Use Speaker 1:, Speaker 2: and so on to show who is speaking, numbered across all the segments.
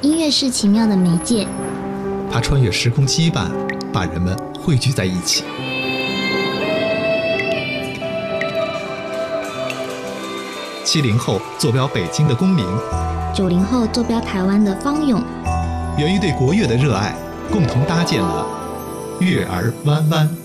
Speaker 1: 音乐是奇妙的媒介，
Speaker 2: 它穿越时空羁绊，把人们汇聚在一起。七零后坐标北京的公民，
Speaker 1: 九零后坐标台湾的方勇，
Speaker 2: 源于对国乐的热爱，共同搭建了月儿弯弯。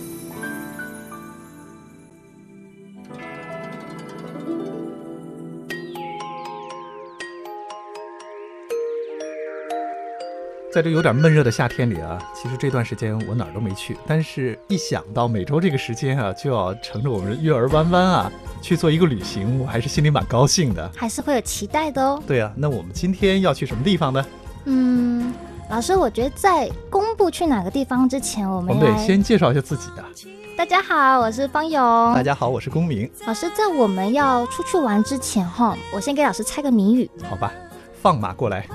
Speaker 2: 在这有点闷热的夏天里啊，其实这段时间我哪儿都没去，但是一想到每周这个时间啊，就要乘着我们月儿弯弯啊去做一个旅行，我还是心里蛮高兴的，
Speaker 1: 还是会有期待的哦。
Speaker 2: 对啊，那我们今天要去什么地方呢？
Speaker 1: 嗯，老师，我觉得在公布去哪个地方之前，我们
Speaker 2: 我们得先介绍一下自己啊。
Speaker 1: 大家好，我是方勇。
Speaker 2: 大家好，我是公明。
Speaker 1: 老师，在我们要出去玩之前哈，我先给老师猜个谜语。
Speaker 2: 好吧，放马过来。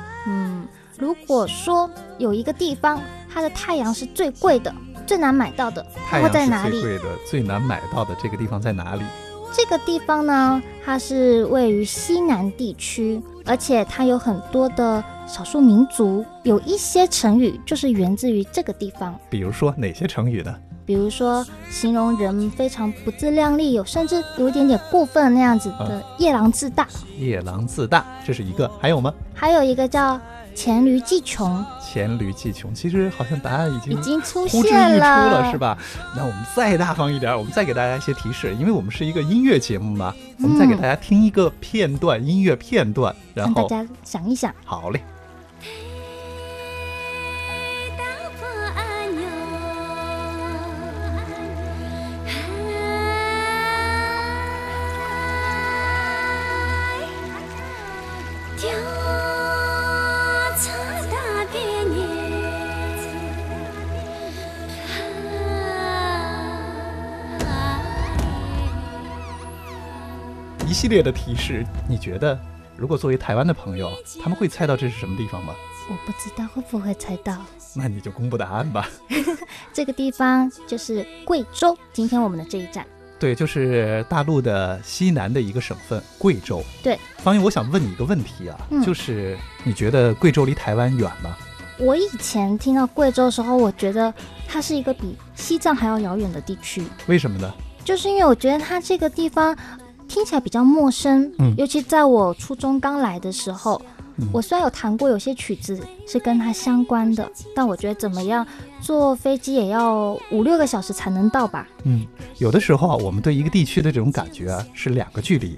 Speaker 1: 嗯。如果说有一个地方，它的太阳是最贵的、最难买到的，
Speaker 2: 它会
Speaker 1: 在哪里？
Speaker 2: 最贵的、最难买到的这个地方在哪里？
Speaker 1: 这个地方呢，它是位于西南地区，而且它有很多的少数民族，有一些成语就是源自于这个地方。
Speaker 2: 比如说哪些成语呢？
Speaker 1: 比如说形容人非常不自量力，有甚至有一点点过分那样子的夜郎自大。
Speaker 2: 夜郎自大，这是一个。还有吗？
Speaker 1: 还有一个叫。黔驴技穷，
Speaker 2: 黔驴技穷，其实好像答案已经
Speaker 1: 已经出
Speaker 2: 现了，是吧？那我们再大方一点，我们再给大家一些提示，因为我们是一个音乐节目嘛，我们再给大家听一个片段，音乐片段，然后
Speaker 1: 大家想一想。
Speaker 2: 好嘞。系列的提示，你觉得如果作为台湾的朋友，他们会猜到这是什么地方吗？
Speaker 1: 我不知道会不会猜到，
Speaker 2: 那你就公布答案吧。
Speaker 1: 这个地方就是贵州，今天我们的这一站。
Speaker 2: 对，就是大陆的西南的一个省份贵州。
Speaker 1: 对，
Speaker 2: 方英，我想问你一个问题啊，就是你觉得贵州离台湾远吗？
Speaker 1: 我以前听到贵州的时候，我觉得它是一个比西藏还要遥远的地区。
Speaker 2: 为什么呢？
Speaker 1: 就是因为我觉得它这个地方。听起来比较陌生，嗯，尤其在我初中刚来的时候，我虽然有弹过有些曲子是跟它相关的，但我觉得怎么样，坐飞机也要五六个小时才能到吧？
Speaker 2: 嗯，有的时候啊，我们对一个地区的这种感觉啊，是两个距离，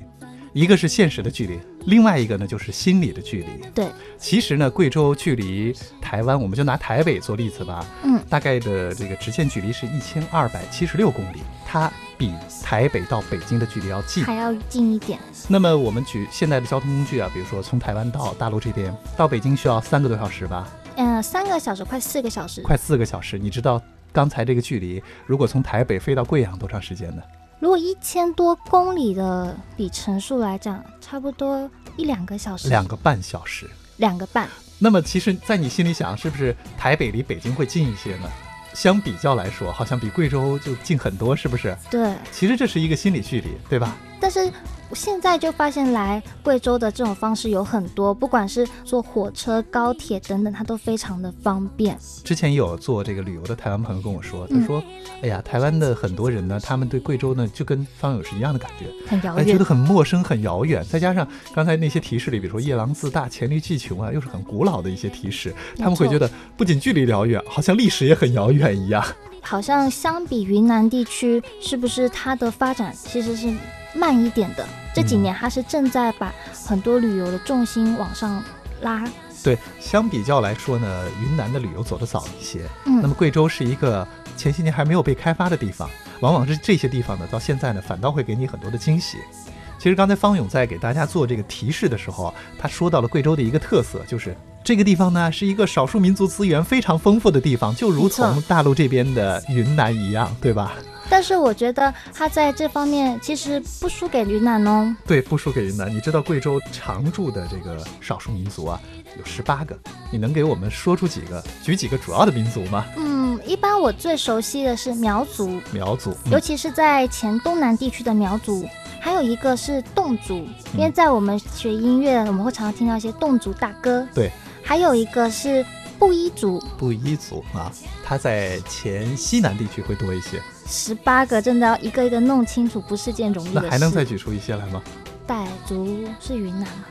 Speaker 2: 一个是现实的距离，另外一个呢就是心理的距离。
Speaker 1: 对，
Speaker 2: 其实呢，贵州距离台湾，我们就拿台北做例子吧，嗯，大概的这个直线距离是一千二百七十六公里，它。比台北到北京的距离要近，
Speaker 1: 还要近一点。
Speaker 2: 那么我们举现在的交通工具啊，比如说从台湾到大陆这边，到北京需要三个多小时吧？
Speaker 1: 嗯，三个小时，快四个小时，
Speaker 2: 快四个小时。你知道刚才这个距离，如果从台北飞到贵阳多长时间呢？
Speaker 1: 如果一千多公里的里程数来讲，差不多一两个小时，
Speaker 2: 两个半小时，
Speaker 1: 两个半。
Speaker 2: 那么其实，在你心里想，是不是台北离北京会近一些呢？相比较来说，好像比贵州就近很多，是不是？
Speaker 1: 对，
Speaker 2: 其实这是一个心理距离，对吧？
Speaker 1: 但是。现在就发现来贵州的这种方式有很多，不管是坐火车、高铁等等，它都非常的方便。
Speaker 2: 之前有做这个旅游的台湾朋友跟我说，他说：“哎呀，台湾的很多人呢，他们对贵州呢就跟方友是一样的感觉，
Speaker 1: 很遥远，
Speaker 2: 觉得很陌生、很遥远。再加上刚才那些提示里，比如说夜郎自大、黔驴技穷啊，又是很古老的一些提示，他们会觉得不仅距离遥远，好像历史也很遥远一样。
Speaker 1: 好像相比云南地区，是不是它的发展其实是？”慢一点的，这几年它是正在把很多旅游的重心往上拉。
Speaker 2: 对，相比较来说呢，云南的旅游走得早一些。嗯，那么贵州是一个前些年还没有被开发的地方，往往是这些地方呢，到现在呢，反倒会给你很多的惊喜。其实刚才方勇在给大家做这个提示的时候，他说到了贵州的一个特色，就是这个地方呢是一个少数民族资源非常丰富的地方，就如同大陆这边的云南一样，对吧？
Speaker 1: 但是我觉得它在这方面其实不输给云南哦。
Speaker 2: 对，不输给云南。你知道贵州常住的这个少数民族啊，有十八个。你能给我们说出几个，举几个主要的民族吗？
Speaker 1: 嗯，一般我最熟悉的是苗族。
Speaker 2: 苗族，
Speaker 1: 尤其是在黔东南地区的苗族，还有一个是侗族，因为在我们学音乐，我们会常常听到一些侗族大歌。
Speaker 2: 对。
Speaker 1: 还有一个是布依族，
Speaker 2: 布依族啊，它在黔西南地区会多一些。
Speaker 1: 十八个真的要一个一个弄清楚，不是件容易的事。
Speaker 2: 那还能再举出一些来吗？
Speaker 1: 傣族是云南吗？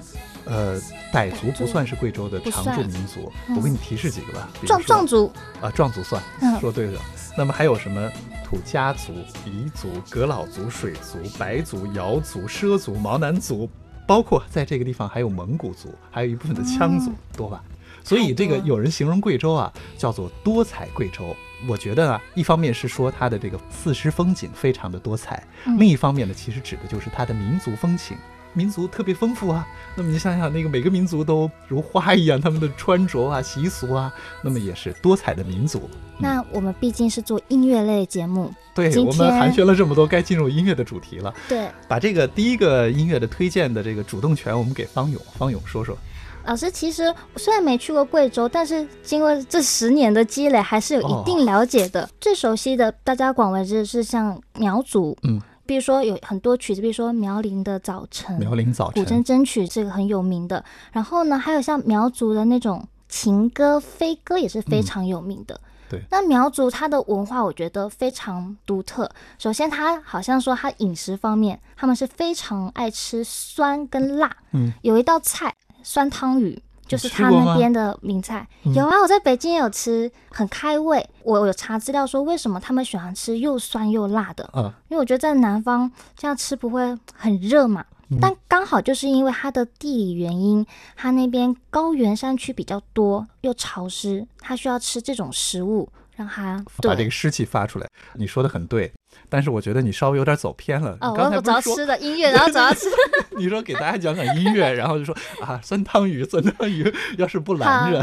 Speaker 2: 呃，傣族不算是贵州的常住民族，我给你提示几个吧。
Speaker 1: 壮壮族
Speaker 2: 啊，壮族算，说对了。那么还有什么土家族、彝族、仡佬族、水族、白族、瑶族、畲族、毛南族，包括在这个地方还有蒙古族，还有一部分的羌族，多吧？所以这个有人形容贵州啊，叫做多彩贵州。我觉得啊，一方面是说它的这个四时风景非常的多彩，另一方面呢，其实指的就是它的民族风情。民族特别丰富啊，那么你想想，那个每个民族都如花一样，他们的穿着啊、习俗啊，那么也是多彩的民族。
Speaker 1: 那我们毕竟是做音乐类节目，
Speaker 2: 对我们寒暄了这么多，该进入音乐的主题了。
Speaker 1: 对，
Speaker 2: 把这个第一个音乐的推荐的这个主动权，我们给方勇。方勇说说，
Speaker 1: 老师，其实虽然没去过贵州，但是经过这十年的积累，还是有一定了解的。最熟悉的，大家广为知是像苗族，嗯。比如说有很多曲子，比如说苗林的早晨，
Speaker 2: 苗林早
Speaker 1: 晨，古筝筝曲这个很有名的。然后呢，还有像苗族的那种情歌、飞歌也是非常有名的。
Speaker 2: 对，
Speaker 1: 那苗族它的文化我觉得非常独特。首先，它好像说它饮食方面，他们是非常爱吃酸跟辣。嗯，有一道菜酸汤鱼。就是他那边的名菜有啊，我在北京也有吃，很开胃。我有查资料说，为什么他们喜欢吃又酸又辣的？嗯，因为我觉得在南方这样吃不会很热嘛。但刚好就是因为它的地理原因，它那边高原山区比较多，又潮湿，它需要吃这种食物。让它
Speaker 2: 把这个湿气发出来。你说的很对，但是我觉得你稍微有点走偏了。
Speaker 1: 哦，
Speaker 2: 我
Speaker 1: 找吃的音乐，然后找吃。
Speaker 2: 你说给大家讲讲音乐，然后就说啊，酸汤鱼，酸汤鱼，要是不拦着。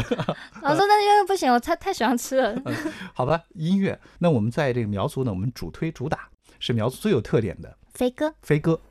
Speaker 1: 我说那因为不行，我太太喜欢吃了。
Speaker 2: 好吧，音乐。那我们在这个苗族呢，我们主推主打是苗族最有特点的
Speaker 1: 飞歌，
Speaker 2: 飞歌。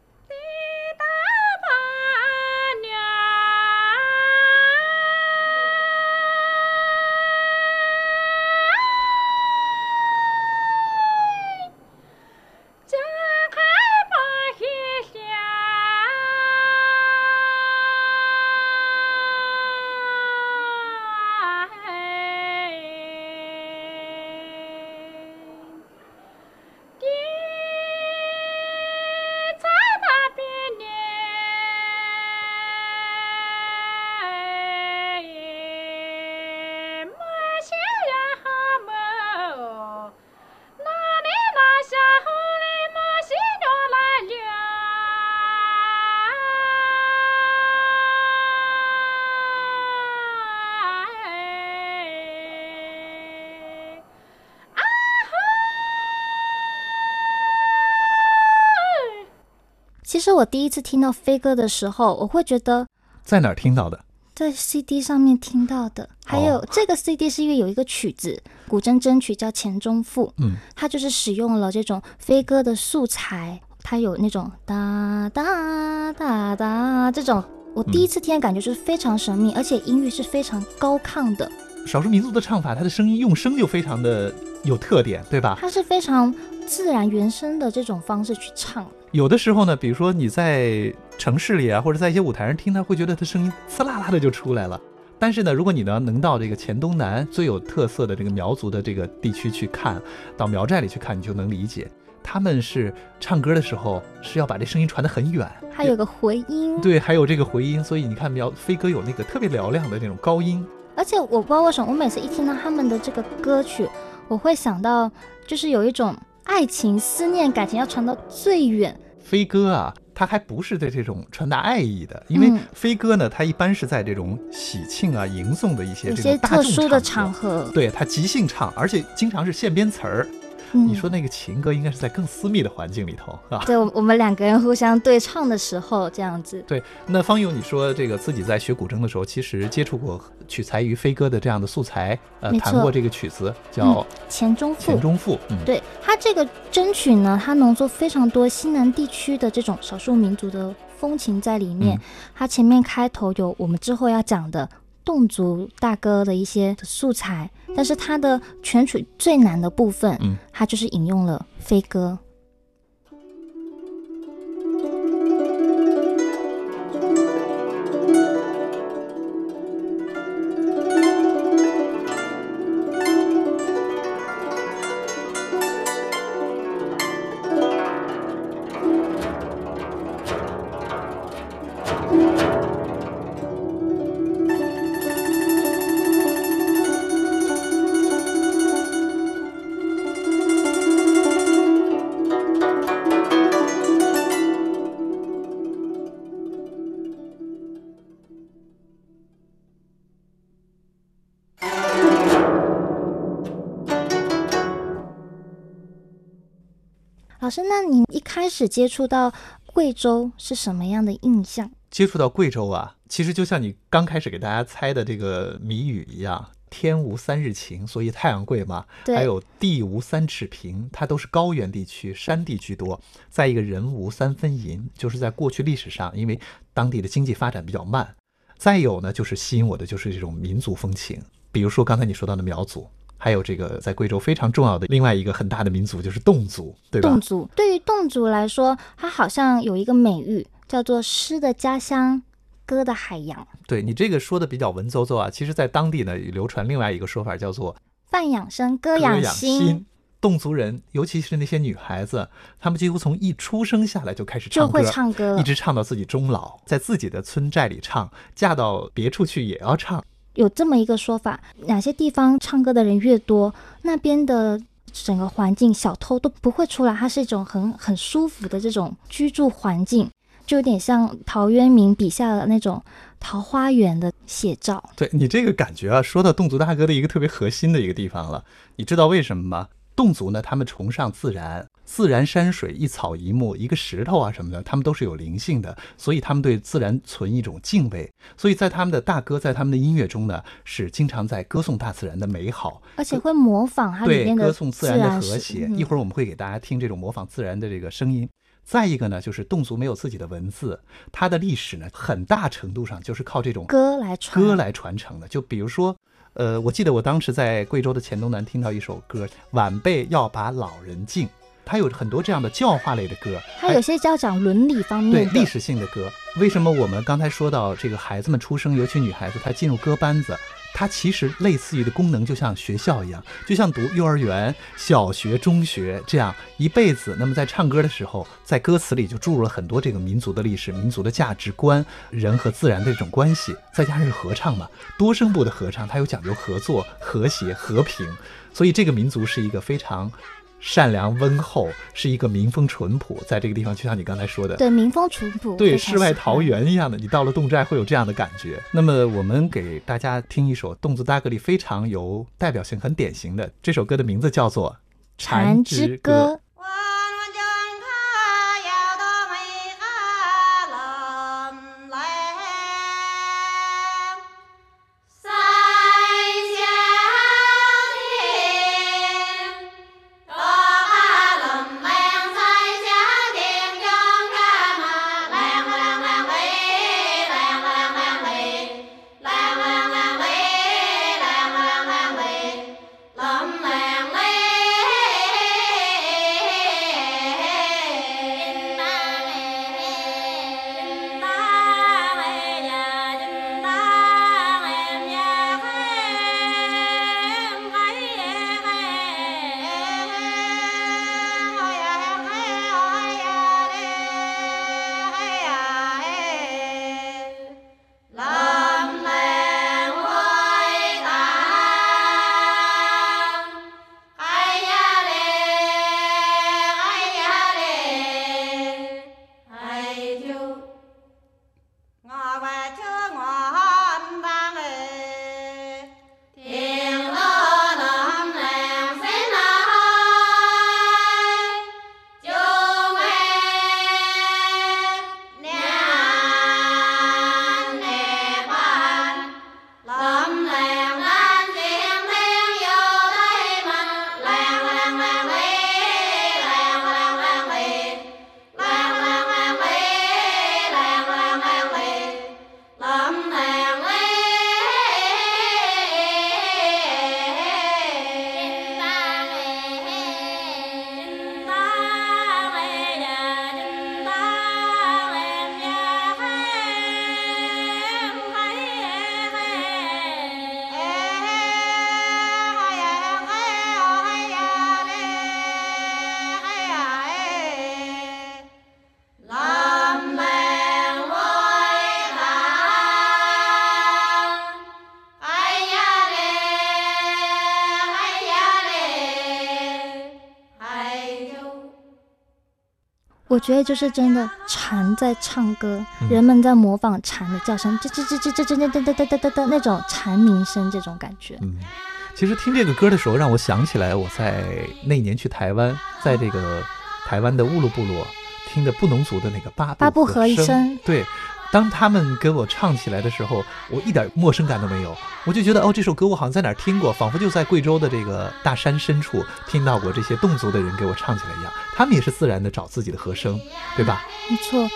Speaker 1: 其实我第一次听到飞歌的时候，我会觉得
Speaker 2: 在哪儿听到的？
Speaker 1: 在 CD 上面听到的。还有这个 CD 是因为有一个曲子，古筝筝曲叫《钱钟赋》，嗯，它就是使用了这种飞歌的素材，它有那种哒哒哒哒这种。我第一次听的感觉就是非常神秘，而且音域是非常高亢的。
Speaker 2: 少数民族的唱法，它的声音用声就非常的有特点，对吧？
Speaker 1: 它是非常自然原声的这种方式去唱。
Speaker 2: 有的时候呢，比如说你在城市里啊，或者在一些舞台上听，他会觉得他声音呲啦啦的就出来了。但是呢，如果你呢能到这个黔东南最有特色的这个苗族的这个地区去看，到苗寨里去看，你就能理解，他们是唱歌的时候是要把这声音传得很远，
Speaker 1: 还有个回音。
Speaker 2: 对，还有这个回音，所以你看苗飞哥有那个特别嘹亮的那种高音。
Speaker 1: 而且我不知道为什么，我每次一听到他们的这个歌曲，我会想到就是有一种爱情、思念、感情要传到最远。
Speaker 2: 飞歌啊，他还不是对这种传达爱意的，因为飞歌呢，他一般是在这种喜庆啊、迎送的一些这种
Speaker 1: 特殊的场合，
Speaker 2: 对，他即兴唱，而且经常是现编词儿。你说那个情歌应该是在更私密的环境里头啊？
Speaker 1: 对，我我们两个人互相对唱的时候这样子。
Speaker 2: 对，那方勇，你说这个自己在学古筝的时候，其实接触过取材于飞歌的这样的素材，呃，弹过这个曲子叫《
Speaker 1: 钱钟赋》。
Speaker 2: 钱钟赋，
Speaker 1: 嗯，对它这个筝曲呢，它浓缩非常多西南地区的这种少数民族的风情在里面。它前面开头有我们之后要讲的。侗族大哥的一些素材，但是他的全曲最难的部分，嗯，它就是引用了飞歌。师，那你一开始接触到贵州是什么样的印象？
Speaker 2: 接触到贵州啊，其实就像你刚开始给大家猜的这个谜语一样，天无三日晴，所以太阳贵嘛。还有地无三尺平，它都是高原地区，山地居多。再一个人无三分银，就是在过去历史上，因为当地的经济发展比较慢。再有呢，就是吸引我的就是这种民族风情，比如说刚才你说到的苗族，还有这个在贵州非常重要的另外一个很大的民族就是侗族，对吧？
Speaker 1: 侗族对于侗族来说，它好像有一个美誉。叫做诗的家乡，歌的海洋。
Speaker 2: 对你这个说的比较文绉绉啊，其实，在当地呢流传另外一个说法，叫做
Speaker 1: 饭养生，歌养心。
Speaker 2: 侗族人，尤其是那些女孩子，她们几乎从一出生下来就开始
Speaker 1: 唱歌，就会唱歌，
Speaker 2: 一直唱到自己终老，在自己的村寨里唱，嫁到别处去也要唱。
Speaker 1: 有这么一个说法，哪些地方唱歌的人越多，那边的整个环境小偷都不会出来，它是一种很很舒服的这种居住环境。就有点像陶渊明笔下的那种桃花源的写照。
Speaker 2: 对你这个感觉啊，说到侗族大哥的一个特别核心的一个地方了。你知道为什么吗？侗族呢，他们崇尚自然，自然山水、一草一木、一个石头啊什么的，他们都是有灵性的，所以他们对自然存一种敬畏。所以在他们的大歌，在他们的音乐中呢，是经常在歌颂大自然的美好，
Speaker 1: 而且会模仿它里面的
Speaker 2: 歌颂自然的和谐。一会儿我们会给大家听这种模仿自然的这个声音。再一个呢，就是侗族没有自己的文字，它的历史呢，很大程度上就是靠这种
Speaker 1: 歌来传
Speaker 2: 歌来传承的。就比如说，呃，我记得我当时在贵州的黔东南听到一首歌，晚辈要把老人敬，它有很多这样的教化类的歌，
Speaker 1: 它有些叫讲伦理方面
Speaker 2: 对历史性的歌。为什么我们刚才说到这个孩子们出生，尤其女孩子，她进入歌班子？它其实类似于的功能，就像学校一样，就像读幼儿园、小学、中学这样一辈子。那么在唱歌的时候，在歌词里就注入了很多这个民族的历史、民族的价值观、人和自然的这种关系。再加上是合唱嘛，多声部的合唱，它有讲究合作、和谐、和平，所以这个民族是一个非常。善良温厚，是一个民风淳朴，在这个地方，就像你刚才说的，
Speaker 1: 对民风淳朴，
Speaker 2: 对世外桃源一样的。你到了侗寨会有这样的感觉。那么，我们给大家听一首侗族大歌里非常有代表性、很典型的这首歌的名字叫做《蝉之歌》。
Speaker 1: 我觉得就是真的蝉在唱歌，人们在模仿蝉的叫声，这这这这这这这这这这这那种蝉鸣声，这种感觉。
Speaker 2: 嗯，其实听这个歌的时候，让我想起来我在那年去台湾，在这个台湾的乌鲁部落听的布农族的那个八
Speaker 1: 八部
Speaker 2: 合
Speaker 1: 声，
Speaker 2: 对。当他们跟我唱起来的时候，我一点陌生感都没有，我就觉得哦，这首歌我好像在哪儿听过，仿佛就在贵州的这个大山深处听到过这些侗族的人给我唱起来一样。他们也是自然的找自己的和声，对吧？
Speaker 1: 没错。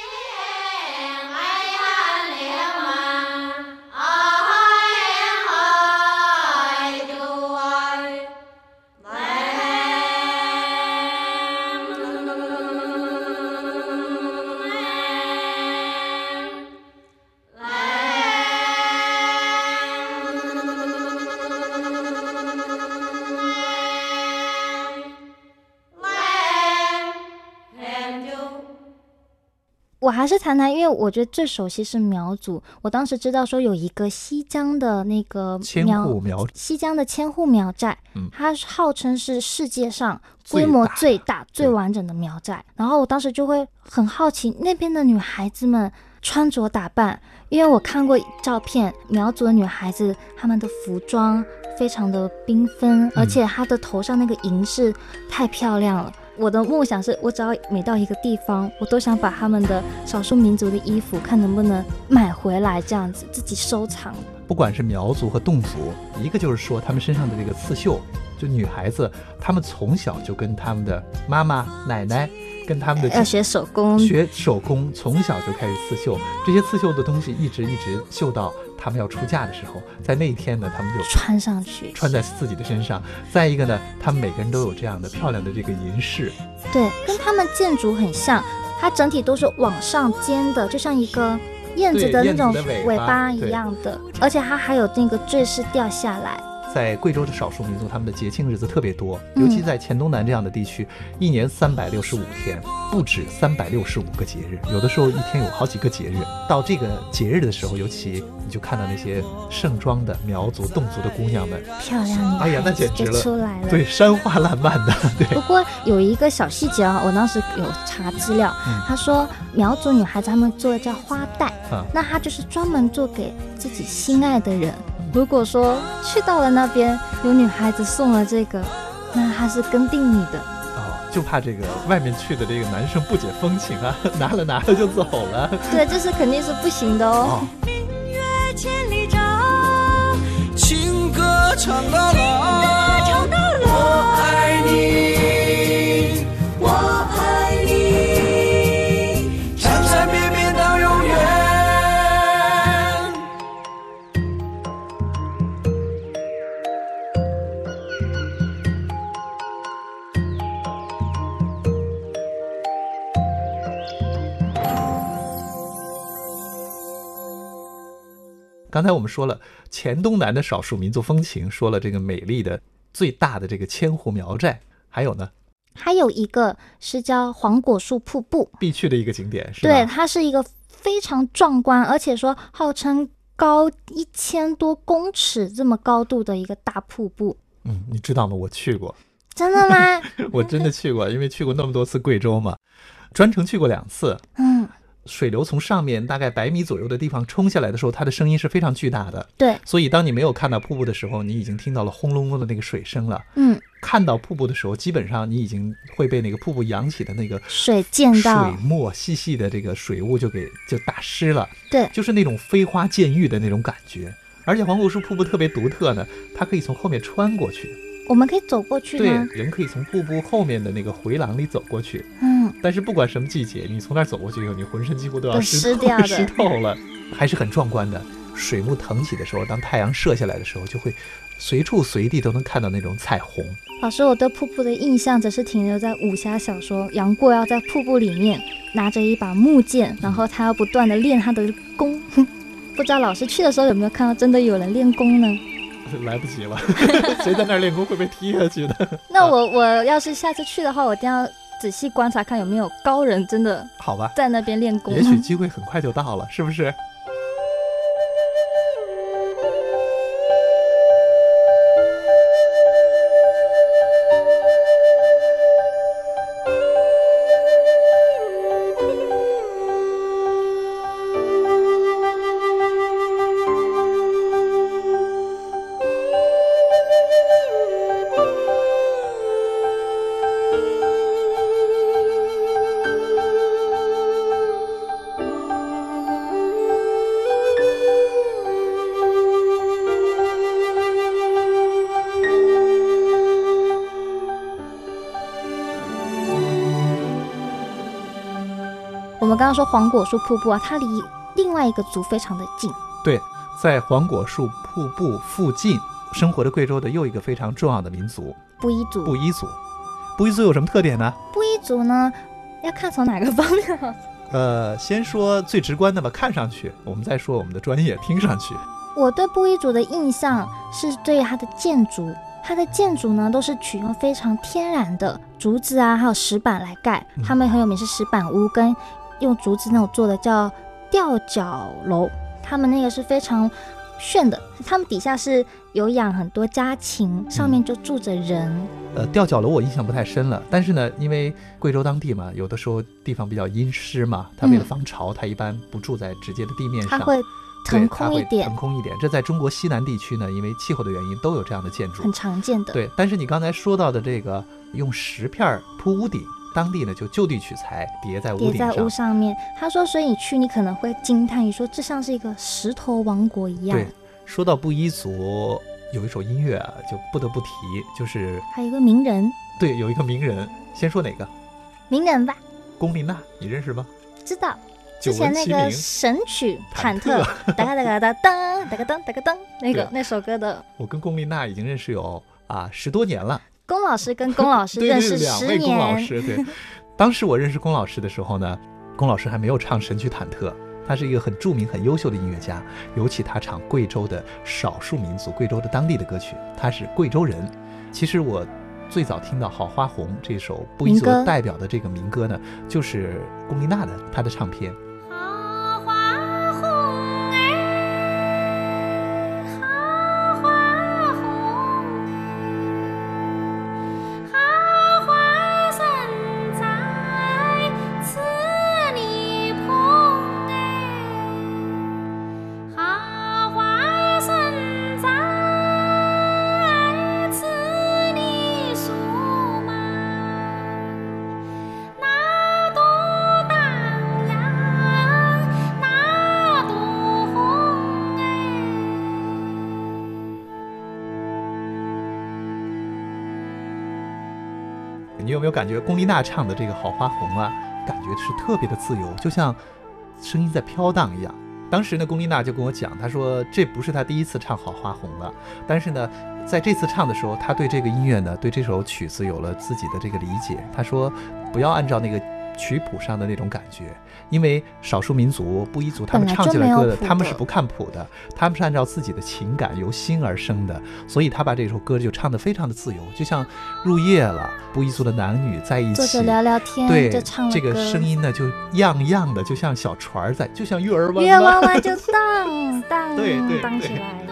Speaker 1: 还是谈谈，因为我觉得最熟悉是苗族。我当时知道说有一个西江的那个
Speaker 2: 千户苗，
Speaker 1: 西江的千户苗寨，它号称是世界上规模最大、最完整的苗寨。然后我当时就会很好奇那边的女孩子们穿着打扮，因为我看过照片，苗族的女孩子她们的服装非常的缤纷，而且她的头上那个银饰太漂亮了。我的梦想是，我只要每到一个地方，我都想把他们的少数民族的衣服，看能不能买回来，这样子自己收藏。
Speaker 2: 不管是苗族和侗族，一个就是说他们身上的这个刺绣，就女孩子，她们从小就跟他们的妈妈、奶奶，跟他们的
Speaker 1: 要学手工，
Speaker 2: 学手工，从小就开始刺绣，这些刺绣的东西一直一直绣到。他们要出嫁的时候，在那一天呢，他们就
Speaker 1: 穿上去，
Speaker 2: 穿在自己的身上。再一个呢，他们每个人都有这样的漂亮的这个银饰，
Speaker 1: 对，跟他们建筑很像，它整体都是往上尖的，就像一个燕子的那种尾巴一样的，而且它还有那个坠饰掉下来。
Speaker 2: 在贵州的少数民族，他们的节庆日子特别多，尤其在黔东南这样的地区，一年三百六十五天，不止三百六十五个节日，有的时候一天有好几个节日。到这个节日的时候，尤其你就看到那些盛装的苗族、侗族的姑娘们，
Speaker 1: 漂亮，
Speaker 2: 哎呀，那简直了，
Speaker 1: 出来了，
Speaker 2: 对，山花烂漫的。对。
Speaker 1: 不过有一个小细节啊，我当时有查资料，他说苗族女孩子她们做的叫花带，那她就是专门做给自己心爱的人。如果说去到了那边，有女孩子送了这个，那他是跟定你的
Speaker 2: 哦，就怕这个外面去的这个男生不解风情啊，拿了拿了就走了。
Speaker 1: 对，这是肯定是不行的哦。情歌唱到老，
Speaker 2: 刚才我们说了黔东南的少数民族风情，说了这个美丽的最大的这个千户苗寨，还有呢？
Speaker 1: 还有一个是叫黄果树瀑布，
Speaker 2: 必去的一个景点，是
Speaker 1: 对，它是一个非常壮观，而且说号称高一千多公尺这么高度的一个大瀑布。
Speaker 2: 嗯，你知道吗？我去过，
Speaker 1: 真的吗？
Speaker 2: 我真的去过，因为去过那么多次贵州嘛，专程去过两次。嗯。水流从上面大概百米左右的地方冲下来的时候，它的声音是非常巨大的。
Speaker 1: 对，
Speaker 2: 所以当你没有看到瀑布的时候，你已经听到了轰隆隆的那个水声了。
Speaker 1: 嗯，
Speaker 2: 看到瀑布的时候，基本上你已经会被那个瀑布扬起的那个
Speaker 1: 水溅到
Speaker 2: 水墨细细的这个水雾就给就打湿了。
Speaker 1: 对，
Speaker 2: 就是那种飞花溅玉的那种感觉。而且黄果树瀑布特别独特呢，它可以从后面穿过去。
Speaker 1: 我们可以走过去
Speaker 2: 对，人可以从瀑布后面的那个回廊里走过去。
Speaker 1: 嗯，
Speaker 2: 但是不管什么季节，你从那儿走过去以后，你浑身几乎都要
Speaker 1: 湿
Speaker 2: 掉 湿透了，还是很壮观的。水幕腾起的时候，当太阳射下来的时候，就会随处随地都能看到那种彩虹。
Speaker 1: 老师，我对瀑布的印象只是停留在武侠小说，杨过要在瀑布里面拿着一把木剑，然后他要不断的练他的功。不知道老师去的时候有没有看到真的有人练功呢？
Speaker 2: 来不及了，谁在那儿练功会被踢下去的？
Speaker 1: 那我我要是下次去的话，我一定要仔细观察看有没有高人真的
Speaker 2: 好吧，
Speaker 1: 在那边练功。
Speaker 2: 也许机会很快就到了，是不是？
Speaker 1: 刚刚说黄果树瀑布啊，它离另外一个族非常的近。
Speaker 2: 对，在黄果树瀑布附近生活的贵州的又一个非常重要的民族——
Speaker 1: 布依族。
Speaker 2: 布依族，布依族有什么特点呢？
Speaker 1: 布依族呢，要看从哪个方面。
Speaker 2: 呃，先说最直观的吧，看上去，我们再说我们的专业，听上去。
Speaker 1: 我对布依族的印象是对它的建筑，它的建筑呢都是取用非常天然的竹子啊，还有石板来盖。他们很有名是石板屋，跟用竹子那种做的叫吊脚楼。他们那个是非常炫的，他们底下是有养很多家禽，上面就住着人。
Speaker 2: 呃，吊脚楼我印象不太深了，但是呢，因为贵州当地嘛，有的时候地方比较阴湿嘛，它为了防潮，它一般不住在直接的地面上。
Speaker 1: 它会腾空一点，
Speaker 2: 腾空一点，这在中国西南地区呢，因为气候的原因，都有这样的建筑，
Speaker 1: 很常见的。
Speaker 2: 对，但是你刚才说到的这个用石片铺屋顶，当地呢就就地取材叠在屋顶
Speaker 1: 在屋上面。他说所以你去你可能会惊叹于说这像是一个石头王国一样。
Speaker 2: 对说到布依族有一首音乐啊就不得不提就是
Speaker 1: 还有一个名人。
Speaker 2: 对有一个名人先说哪个？
Speaker 1: 名人吧。
Speaker 2: 龚琳娜你认识吗？
Speaker 1: 知道。之前那个神曲忐忑哒哒哒哒哒哒哒噔哒哒噔那个那首歌的。
Speaker 2: 我跟龚琳娜已经认识有啊十多年了。
Speaker 1: 龚老师跟龚老师 认识
Speaker 2: 十年。龚老师对，当时我认识龚老师的时候呢，龚老师还没有唱神曲《忐忑》，他是一个很著名、很优秀的音乐家，尤其他唱贵州的少数民族、贵州的当地的歌曲，他是贵州人。其实我最早听到《好花红》这首布依族代表的这个民歌呢，就是龚琳娜的她的唱片。有没有感觉龚琳娜唱的这个《好花红》啊，感觉是特别的自由，就像声音在飘荡一样。当时呢，龚琳娜就跟我讲，她说这不是她第一次唱《好花红》了，但是呢，在这次唱的时候，她对这个音乐呢，对这首曲子有了自己的这个理解。她说，不要按照那个。曲谱上的那种感觉，因为少数民族布依族他们唱起来歌的，他们是不看谱的，他们是按照自己的情感由心而生的，所以他把这首歌就唱得非常的自由，就像入夜了，布依族的男女在一起
Speaker 1: 聊聊天，
Speaker 2: 对，
Speaker 1: 这
Speaker 2: 个声音呢就样样的，就像小船在，就像月儿弯弯，
Speaker 1: 月儿弯弯就荡荡
Speaker 2: 荡
Speaker 1: 起来。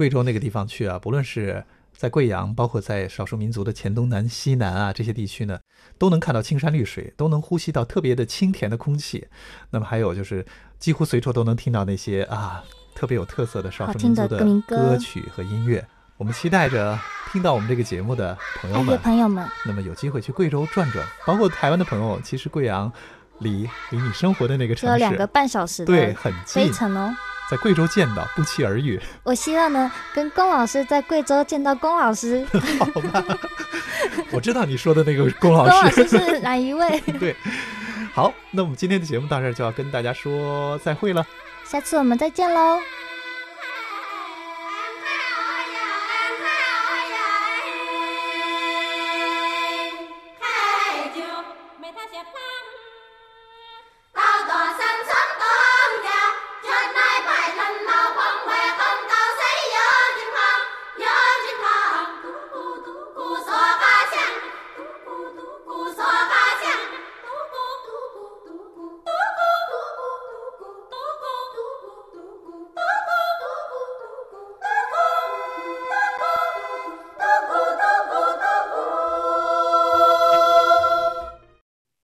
Speaker 2: 贵州那个地方去啊，不论是在贵阳，包括在少数民族的黔东南、西南啊这些地区呢，都能看到青山绿水，都能呼吸到特别的清甜的空气。那么还有就是，几乎随处都能听到那些啊特别有特色的少数民族的歌曲和音乐。我们期待着听到我们这个节目的朋友们，
Speaker 1: 朋友们，
Speaker 2: 那么有机会去贵州转转，包括台湾的朋友，其实贵阳离离你生活的那个城市
Speaker 1: 只有两个半小时，
Speaker 2: 对，很近，
Speaker 1: 飞程哦。
Speaker 2: 在贵州见到，不期而遇。
Speaker 1: 我希望呢，跟龚老师在贵州见到龚老师。
Speaker 2: 好吧，我知道你说的那个龚老
Speaker 1: 师龚老师是哪一位？
Speaker 2: 对，好，那我们今天的节目到这儿就要跟大家说再会了，
Speaker 1: 下次我们再见喽。